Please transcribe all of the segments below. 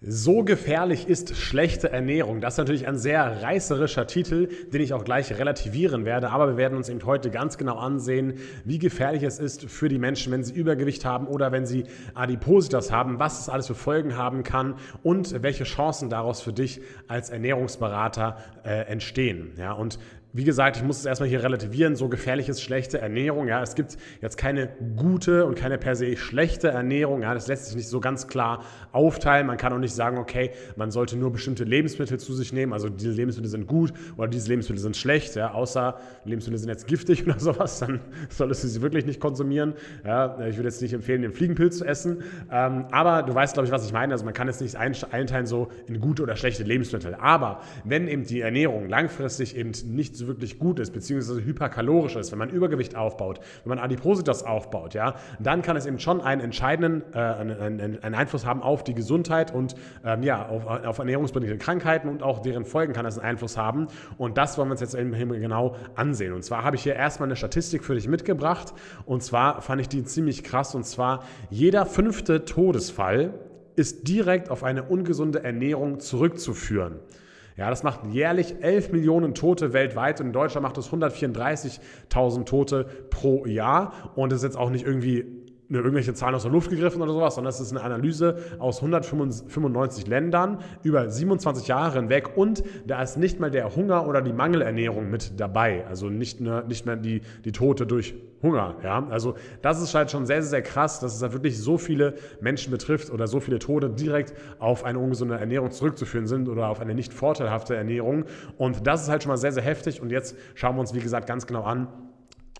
So gefährlich ist schlechte Ernährung. Das ist natürlich ein sehr reißerischer Titel, den ich auch gleich relativieren werde. Aber wir werden uns eben heute ganz genau ansehen, wie gefährlich es ist für die Menschen, wenn sie Übergewicht haben oder wenn sie Adipositas haben, was es alles für Folgen haben kann und welche Chancen daraus für dich als Ernährungsberater äh, entstehen. Ja, und wie gesagt, ich muss es erstmal hier relativieren, so gefährlich ist schlechte Ernährung. Ja, es gibt jetzt keine gute und keine per se schlechte Ernährung. Ja, das lässt sich nicht so ganz klar aufteilen. Man kann auch nicht sagen, okay, man sollte nur bestimmte Lebensmittel zu sich nehmen. Also diese Lebensmittel sind gut oder diese Lebensmittel sind schlecht. Ja, außer Lebensmittel sind jetzt giftig oder sowas, dann solltest du sie wirklich nicht konsumieren. Ja, ich würde jetzt nicht empfehlen, den Fliegenpilz zu essen. Ähm, aber du weißt, glaube ich, was ich meine. Also man kann jetzt nicht einteilen so in gute oder schlechte Lebensmittel. Aber wenn eben die Ernährung langfristig eben nicht so wirklich gut ist, beziehungsweise hyperkalorisch ist, wenn man Übergewicht aufbaut, wenn man Adipositas aufbaut, ja, dann kann es eben schon einen entscheidenden äh, einen, einen Einfluss haben auf die Gesundheit und ähm, ja, auf, auf ernährungsbedingte Krankheiten und auch deren Folgen kann es einen Einfluss haben. Und das wollen wir uns jetzt eben genau ansehen. Und zwar habe ich hier erstmal eine Statistik für dich mitgebracht. Und zwar fand ich die ziemlich krass. Und zwar jeder fünfte Todesfall ist direkt auf eine ungesunde Ernährung zurückzuführen. Ja, das macht jährlich 11 Millionen Tote weltweit und in Deutschland macht es 134.000 Tote pro Jahr. Und ist jetzt auch nicht irgendwie irgendwelche Zahlen aus der Luft gegriffen oder sowas, sondern es ist eine Analyse aus 195 Ländern über 27 Jahre hinweg und da ist nicht mal der Hunger oder die Mangelernährung mit dabei. Also nicht, nur, nicht mehr die, die Tote durch Hunger. Ja? Also das ist halt schon sehr, sehr krass, dass es da wirklich so viele Menschen betrifft oder so viele Tote direkt auf eine ungesunde Ernährung zurückzuführen sind oder auf eine nicht vorteilhafte Ernährung. Und das ist halt schon mal sehr, sehr heftig. Und jetzt schauen wir uns, wie gesagt, ganz genau an,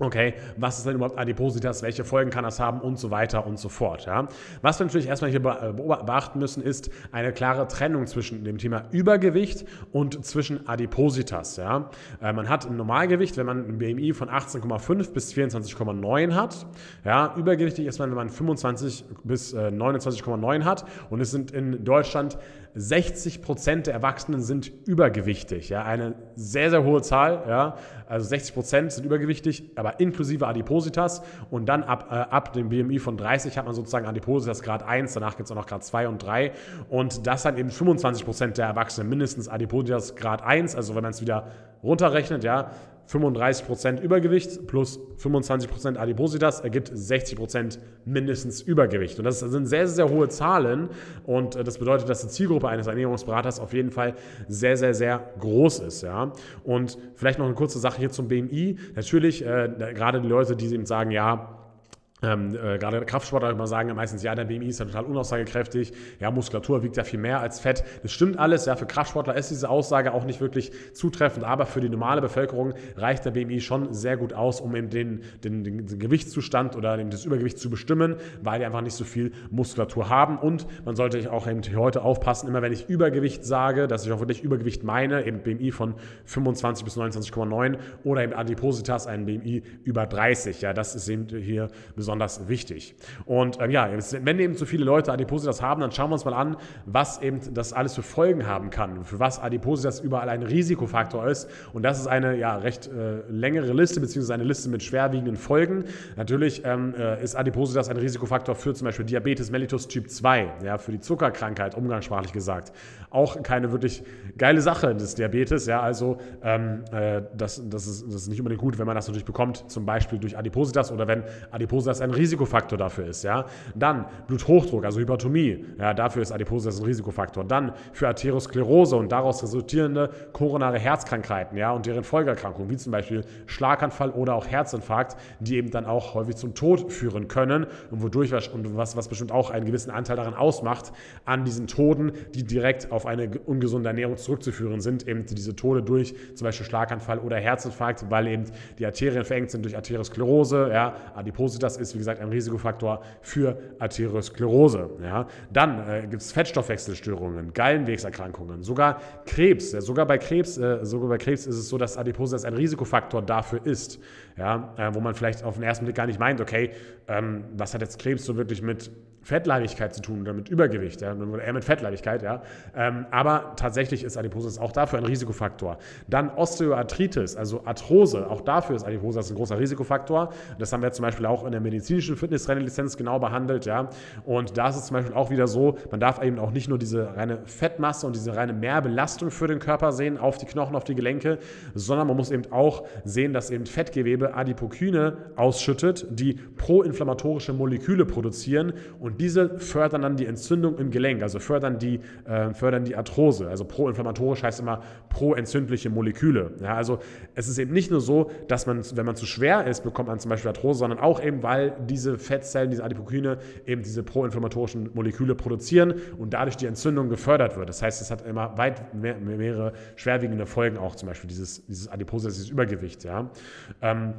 Okay, was ist denn überhaupt Adipositas? Welche Folgen kann das haben und so weiter und so fort. Ja? Was wir natürlich erstmal hier äh, beachten müssen, ist eine klare Trennung zwischen dem Thema Übergewicht und zwischen Adipositas. Ja? Äh, man hat ein Normalgewicht, wenn man ein BMI von 18,5 bis 24,9 hat. Ja? Übergewichtig ist man, wenn man 25 bis 29,9 äh, hat. Und es sind in Deutschland 60 Prozent der Erwachsenen sind übergewichtig. Ja? Eine sehr, sehr hohe Zahl. Ja? Also 60 Prozent sind übergewichtig, aber inklusive Adipositas. Und dann ab, äh, ab dem BMI von 30 hat man sozusagen Adipositas Grad 1, danach gibt es auch noch Grad 2 und 3. Und das dann eben 25 Prozent der Erwachsenen mindestens Adipositas Grad 1. Also wenn man es wieder runterrechnet, ja, 35% Übergewicht plus 25% Adipositas ergibt 60% mindestens Übergewicht. Und das sind sehr, sehr hohe Zahlen. Und äh, das bedeutet, dass die Zielgruppe eines Ernährungsberaters auf jeden Fall sehr, sehr, sehr groß ist. Ja? Und vielleicht noch eine kurze Sache hier zum BMI. Natürlich, äh, gerade die Leute, die eben sagen, ja, ähm, äh, gerade Kraftsportler immer sagen meistens, ja, der BMI ist ja total unaussagekräftig, ja, Muskulatur wiegt ja viel mehr als Fett. Das stimmt alles, ja, für Kraftsportler ist diese Aussage auch nicht wirklich zutreffend, aber für die normale Bevölkerung reicht der BMI schon sehr gut aus, um eben den, den, den, Gewichtszustand oder das Übergewicht zu bestimmen, weil die einfach nicht so viel Muskulatur haben. Und man sollte auch eben heute aufpassen, immer wenn ich Übergewicht sage, dass ich auch wirklich Übergewicht meine, eben BMI von 25 bis 29,9 oder eben Adipositas, ein BMI über 30, ja, das ist eben hier besonders besonders wichtig. Und ähm, ja, wenn eben zu viele Leute Adipositas haben, dann schauen wir uns mal an, was eben das alles für Folgen haben kann, für was Adipositas überall ein Risikofaktor ist. Und das ist eine ja, recht äh, längere Liste, beziehungsweise eine Liste mit schwerwiegenden Folgen. Natürlich ähm, äh, ist Adipositas ein Risikofaktor für zum Beispiel Diabetes mellitus Typ 2, ja, für die Zuckerkrankheit, umgangssprachlich gesagt. Auch keine wirklich geile Sache des Diabetes, ja, also ähm, äh, das, das, ist, das ist nicht unbedingt gut, wenn man das natürlich bekommt, zum Beispiel durch Adipositas oder wenn Adipositas das ein Risikofaktor dafür ist. Ja? Dann Bluthochdruck, also Hypertomie, ja, dafür ist Adipositas ein Risikofaktor. Dann für Arteriosklerose und daraus resultierende koronare Herzkrankheiten ja, und deren Folgeerkrankungen, wie zum Beispiel Schlaganfall oder auch Herzinfarkt, die eben dann auch häufig zum Tod führen können und wodurch und was, was bestimmt auch einen gewissen Anteil daran ausmacht, an diesen Toden, die direkt auf eine ungesunde Ernährung zurückzuführen sind, eben diese Tode durch zum Beispiel Schlaganfall oder Herzinfarkt, weil eben die Arterien verengt sind durch Arteriosklerose, ja, Adipositas ist ist, wie gesagt, ein Risikofaktor für Arteriosklerose. Ja. Dann äh, gibt es Fettstoffwechselstörungen, Gallenwegserkrankungen, sogar Krebs. Ja, sogar, bei Krebs äh, sogar bei Krebs ist es so, dass Adipositas ein Risikofaktor dafür ist. Ja, äh, wo man vielleicht auf den ersten Blick gar nicht meint, okay, ähm, was hat jetzt Krebs so wirklich mit Fettleibigkeit zu tun oder mit Übergewicht, ja, eher mit Fettleibigkeit, ja. Ähm, aber tatsächlich ist Adipositas auch dafür ein Risikofaktor. Dann Osteoarthritis, also Arthrose, auch dafür ist Adipositas ein großer Risikofaktor. Das haben wir zum Beispiel auch in der medizinischen Fitnesstraining-Lizenz genau behandelt, ja. Und da ist es zum Beispiel auch wieder so, man darf eben auch nicht nur diese reine Fettmasse und diese reine Mehrbelastung für den Körper sehen auf die Knochen, auf die Gelenke, sondern man muss eben auch sehen, dass eben Fettgewebe Adipokyne ausschüttet, die proinflammatorische Moleküle produzieren und diese fördern dann die Entzündung im Gelenk, also fördern die, äh, fördern die Arthrose. Also proinflammatorisch heißt immer proentzündliche Moleküle. Ja, also es ist eben nicht nur so, dass man, wenn man zu schwer ist, bekommt man zum Beispiel Arthrose, sondern auch eben, weil diese Fettzellen, diese Adipokyne eben diese proinflammatorischen Moleküle produzieren und dadurch die Entzündung gefördert wird. Das heißt, es hat immer weit mehr, mehrere schwerwiegende Folgen auch, zum Beispiel dieses, dieses Adipose, dieses Übergewicht. Ja. Ähm,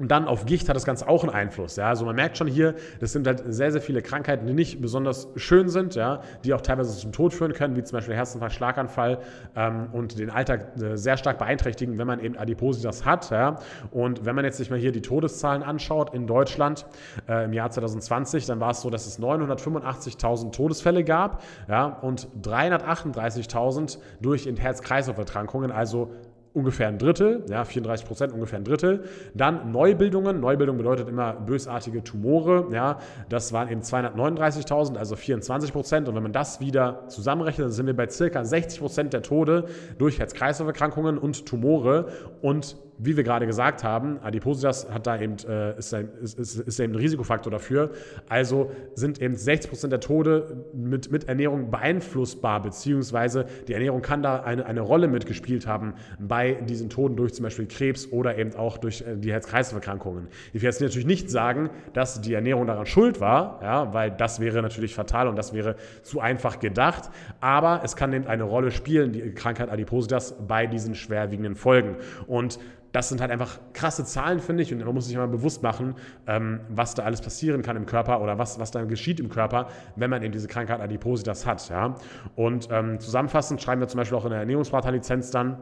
und dann auf Gicht hat das Ganze auch einen Einfluss. Ja? Also man merkt schon hier, das sind halt sehr, sehr viele Krankheiten, die nicht besonders schön sind, ja? die auch teilweise zum Tod führen können, wie zum Beispiel Herzinfarkt, Schlaganfall ähm, und den Alltag äh, sehr stark beeinträchtigen, wenn man eben Adipositas hat. Ja? Und wenn man jetzt sich mal hier die Todeszahlen anschaut in Deutschland äh, im Jahr 2020, dann war es so, dass es 985.000 Todesfälle gab ja? und 338.000 durch Herz-Kreislauf-Erkrankungen, also ungefähr ein Drittel, ja, 34 Prozent, ungefähr ein Drittel. Dann Neubildungen. Neubildung bedeutet immer bösartige Tumore. Ja, das waren eben 239.000, also 24 Prozent. Und wenn man das wieder zusammenrechnet, dann sind wir bei circa 60 Prozent der Tode durch Herz-Kreislauf-Erkrankungen und Tumore. Und wie wir gerade gesagt haben, Adipositas hat da eben, äh, ist, ist, ist, eben ein Risikofaktor dafür. Also sind eben 60 Prozent der Tode mit, mit Ernährung beeinflussbar, beziehungsweise die Ernährung kann da eine, eine Rolle mitgespielt haben bei diesen Toden durch zum Beispiel Krebs oder eben auch durch äh, die Herz-Kreislauf-Erkrankungen. Ich werde jetzt natürlich nicht sagen, dass die Ernährung daran schuld war, ja, weil das wäre natürlich fatal und das wäre zu einfach gedacht. Aber es kann eben eine Rolle spielen, die Krankheit Adipositas, bei diesen schwerwiegenden Folgen. Und das sind halt einfach krasse Zahlen, finde ich. Und man muss sich mal bewusst machen, ähm, was da alles passieren kann im Körper oder was, was da geschieht im Körper, wenn man eben diese Krankheit Adipositas hat. Ja? Und ähm, zusammenfassend schreiben wir zum Beispiel auch in der Ernährungsberaterlizenz dann,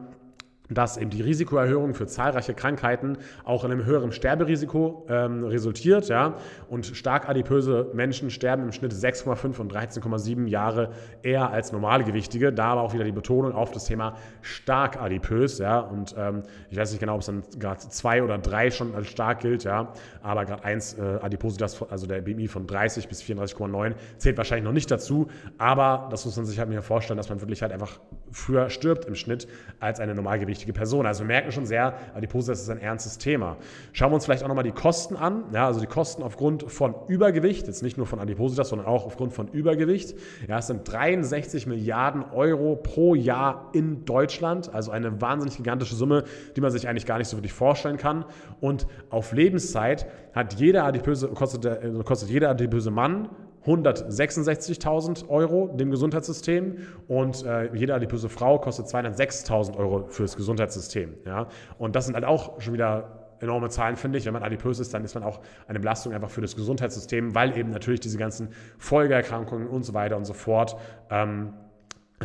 dass eben die Risikoerhöhung für zahlreiche Krankheiten auch in einem höheren Sterberisiko ähm, resultiert. Ja? Und stark adipöse Menschen sterben im Schnitt 6,5 und 13,7 Jahre eher als Normalgewichtige. Da aber auch wieder die Betonung auf das Thema stark adipös. Ja? Und ähm, ich weiß nicht genau, ob es dann gerade zwei oder drei schon als stark gilt, ja? aber gerade eins äh, Adipositas, also der BMI von 30 bis 34,9, zählt wahrscheinlich noch nicht dazu. Aber das muss man sich halt mir vorstellen, dass man wirklich halt einfach früher stirbt im Schnitt als eine Normalgewichtige wichtige Person. Also wir merken schon sehr, Adipositas ist ein ernstes Thema. Schauen wir uns vielleicht auch nochmal die Kosten an. Ja, also die Kosten aufgrund von Übergewicht, jetzt nicht nur von Adipositas, sondern auch aufgrund von Übergewicht. Ja, es sind 63 Milliarden Euro pro Jahr in Deutschland. Also eine wahnsinnig gigantische Summe, die man sich eigentlich gar nicht so wirklich vorstellen kann. Und auf Lebenszeit hat jeder adipöse, kostet, kostet jeder adipöse Mann 166.000 Euro dem Gesundheitssystem und äh, jede adipöse Frau kostet 206.000 Euro fürs Gesundheitssystem. Ja? Und das sind halt auch schon wieder enorme Zahlen, finde ich. Wenn man adipös ist, dann ist man auch eine Belastung einfach für das Gesundheitssystem, weil eben natürlich diese ganzen Folgeerkrankungen und so weiter und so fort ähm,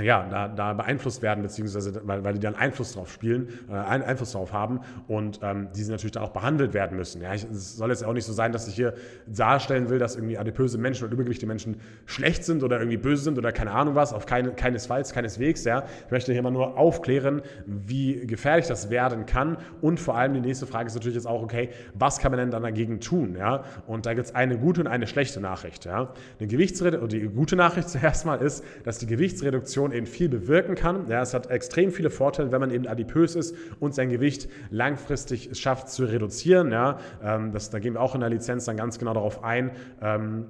ja, da, da beeinflusst werden, beziehungsweise weil, weil die dann Einfluss drauf spielen, äh, Einfluss darauf haben und ähm, die natürlich dann auch behandelt werden müssen. Ja, ich, es soll jetzt auch nicht so sein, dass ich hier darstellen will, dass irgendwie adipöse Menschen oder übergewichtige Menschen schlecht sind oder irgendwie böse sind oder keine Ahnung was, auf keine, keinesfalls, keineswegs. Ja. Ich möchte hier mal nur aufklären, wie gefährlich das werden kann und vor allem die nächste Frage ist natürlich jetzt auch, okay, was kann man denn dann dagegen tun? Ja? Und da gibt es eine gute und eine schlechte Nachricht. Ja. Eine Gewichtsreduktion, die gute Nachricht zuerst mal ist, dass die Gewichtsreduktion Nutrition eben viel bewirken kann. Ja, es hat extrem viele Vorteile, wenn man eben adipös ist und sein Gewicht langfristig schafft zu reduzieren. Ja, ähm, das, da gehen wir auch in der Lizenz dann ganz genau darauf ein. Ähm,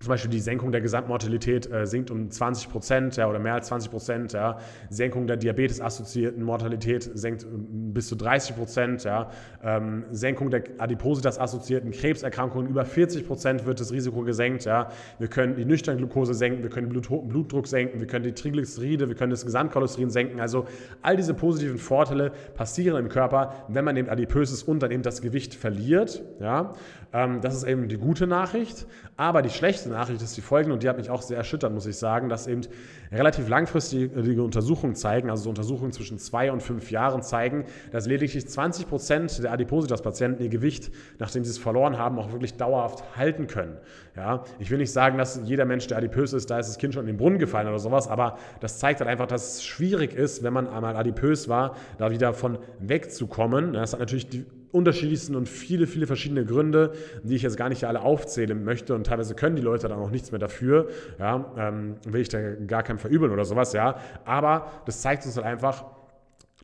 zum Beispiel die Senkung der Gesamtmortalität äh, sinkt um 20 Prozent ja, oder mehr als 20 Prozent. Ja. Senkung der Diabetes-assoziierten Mortalität senkt ähm, bis zu 30 Prozent. Ja. Ähm, Senkung der Adipositas-assoziierten Krebserkrankungen über 40 Prozent wird das Risiko gesenkt. Ja. Wir können die nüchterne Glucose senken, wir können den Blut Blutdruck senken, wir können die Triglyceride, wir können das Gesamtcholesterin senken. Also all diese positiven Vorteile passieren im Körper, wenn man eben adipös ist und dann eben das Gewicht verliert. Ja. Ähm, das ist eben die gute Nachricht. Aber die schlechte schlechte Nachricht ist die folgende und die hat mich auch sehr erschüttert, muss ich sagen, dass eben relativ langfristige Untersuchungen zeigen, also so Untersuchungen zwischen zwei und fünf Jahren zeigen, dass lediglich 20 Prozent der Adipositas-Patienten ihr Gewicht, nachdem sie es verloren haben, auch wirklich dauerhaft halten können. Ja, ich will nicht sagen, dass jeder Mensch, der adipös ist, da ist das Kind schon in den Brunnen gefallen oder sowas, aber das zeigt halt einfach, dass es schwierig ist, wenn man einmal adipös war, da wieder von wegzukommen. Das hat natürlich die unterschiedlichsten und viele, viele verschiedene Gründe, die ich jetzt gar nicht alle aufzählen möchte. Und teilweise können die Leute dann auch nichts mehr dafür, ja, ähm, will ich da gar keinem verübeln oder sowas, ja, aber das zeigt uns halt einfach,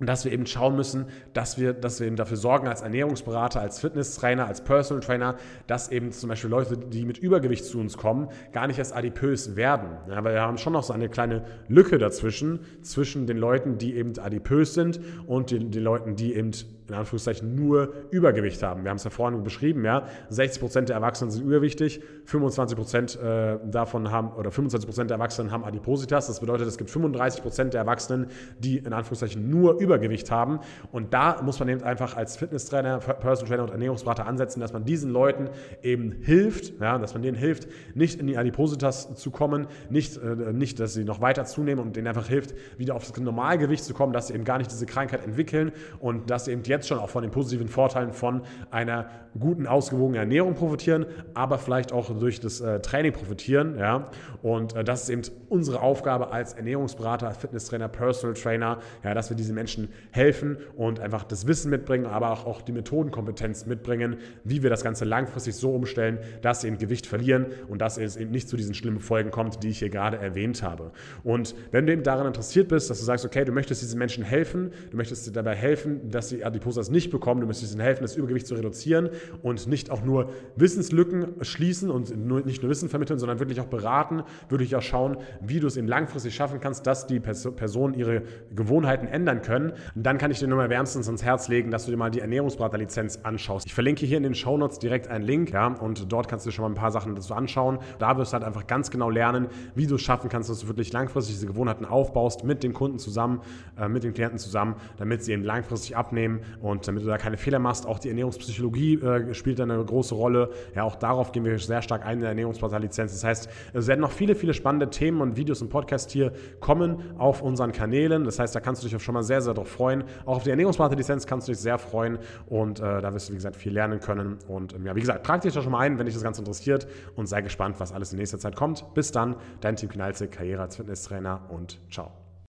dass wir eben schauen müssen, dass wir, dass wir eben dafür sorgen als Ernährungsberater, als Fitnesstrainer, als Personal Trainer, dass eben zum Beispiel Leute, die mit Übergewicht zu uns kommen, gar nicht erst adipös werden. Ja, weil wir haben schon noch so eine kleine Lücke dazwischen, zwischen den Leuten, die eben adipös sind und den, den Leuten, die eben in Anführungszeichen nur Übergewicht haben. Wir haben es ja vorhin beschrieben, ja. 60 Prozent der Erwachsenen sind überwichtig, 25 Prozent äh, davon haben, oder 25 Prozent der Erwachsenen haben Adipositas. Das bedeutet, es gibt 35 Prozent der Erwachsenen, die in Anführungszeichen nur Übergewicht haben. Und da muss man eben einfach als Fitnesstrainer, Personal Trainer und Ernährungsberater ansetzen, dass man diesen Leuten eben hilft, ja, dass man denen hilft, nicht in die Adipositas zu kommen, nicht, äh, nicht, dass sie noch weiter zunehmen und denen einfach hilft, wieder auf das Normalgewicht zu kommen, dass sie eben gar nicht diese Krankheit entwickeln und dass sie eben die jetzt schon auch von den positiven Vorteilen von einer guten, ausgewogenen Ernährung profitieren, aber vielleicht auch durch das äh, Training profitieren. Ja? Und äh, das ist eben unsere Aufgabe als Ernährungsberater, Fitnesstrainer, Personal Trainer, ja, dass wir diesen Menschen helfen und einfach das Wissen mitbringen, aber auch, auch die Methodenkompetenz mitbringen, wie wir das Ganze langfristig so umstellen, dass sie eben Gewicht verlieren und dass es eben nicht zu diesen schlimmen Folgen kommt, die ich hier gerade erwähnt habe. Und wenn du eben daran interessiert bist, dass du sagst, okay, du möchtest diesen Menschen helfen, du möchtest dir dabei helfen, dass sie die Adipositas nicht bekommen. Du müsstest ihnen helfen, das Übergewicht zu reduzieren und nicht auch nur Wissenslücken schließen und nicht nur Wissen vermitteln, sondern wirklich auch beraten. Würde ich auch schauen, wie du es eben langfristig schaffen kannst, dass die Personen ihre Gewohnheiten ändern können. Und dann kann ich dir nur mal wärmstens ans Herz legen, dass du dir mal die Ernährungsberaterlizenz anschaust. Ich verlinke hier in den Shownotes direkt einen Link, ja, und dort kannst du dir schon mal ein paar Sachen dazu anschauen. Da wirst du halt einfach ganz genau lernen, wie du es schaffen kannst, dass du wirklich langfristig diese Gewohnheiten aufbaust mit den Kunden zusammen, äh, mit den Klienten zusammen, damit sie eben langfristig abnehmen und damit du da keine Fehler machst, auch die Ernährungspsychologie äh, spielt da eine große Rolle. Ja, auch darauf gehen wir sehr stark ein in der Ernährungsportal-Lizenz. Das heißt, es werden noch viele, viele spannende Themen und Videos und Podcasts hier kommen auf unseren Kanälen. Das heißt, da kannst du dich schon mal sehr, sehr darauf freuen. Auch auf die Ernährungsportal-Lizenz kannst du dich sehr freuen und äh, da wirst du, wie gesagt, viel lernen können. Und ähm, ja, wie gesagt, trag dich da schon mal ein, wenn dich das Ganze interessiert und sei gespannt, was alles in nächster Zeit kommt. Bis dann, dein Team Knalzig, Karriere als Fitnesstrainer und ciao.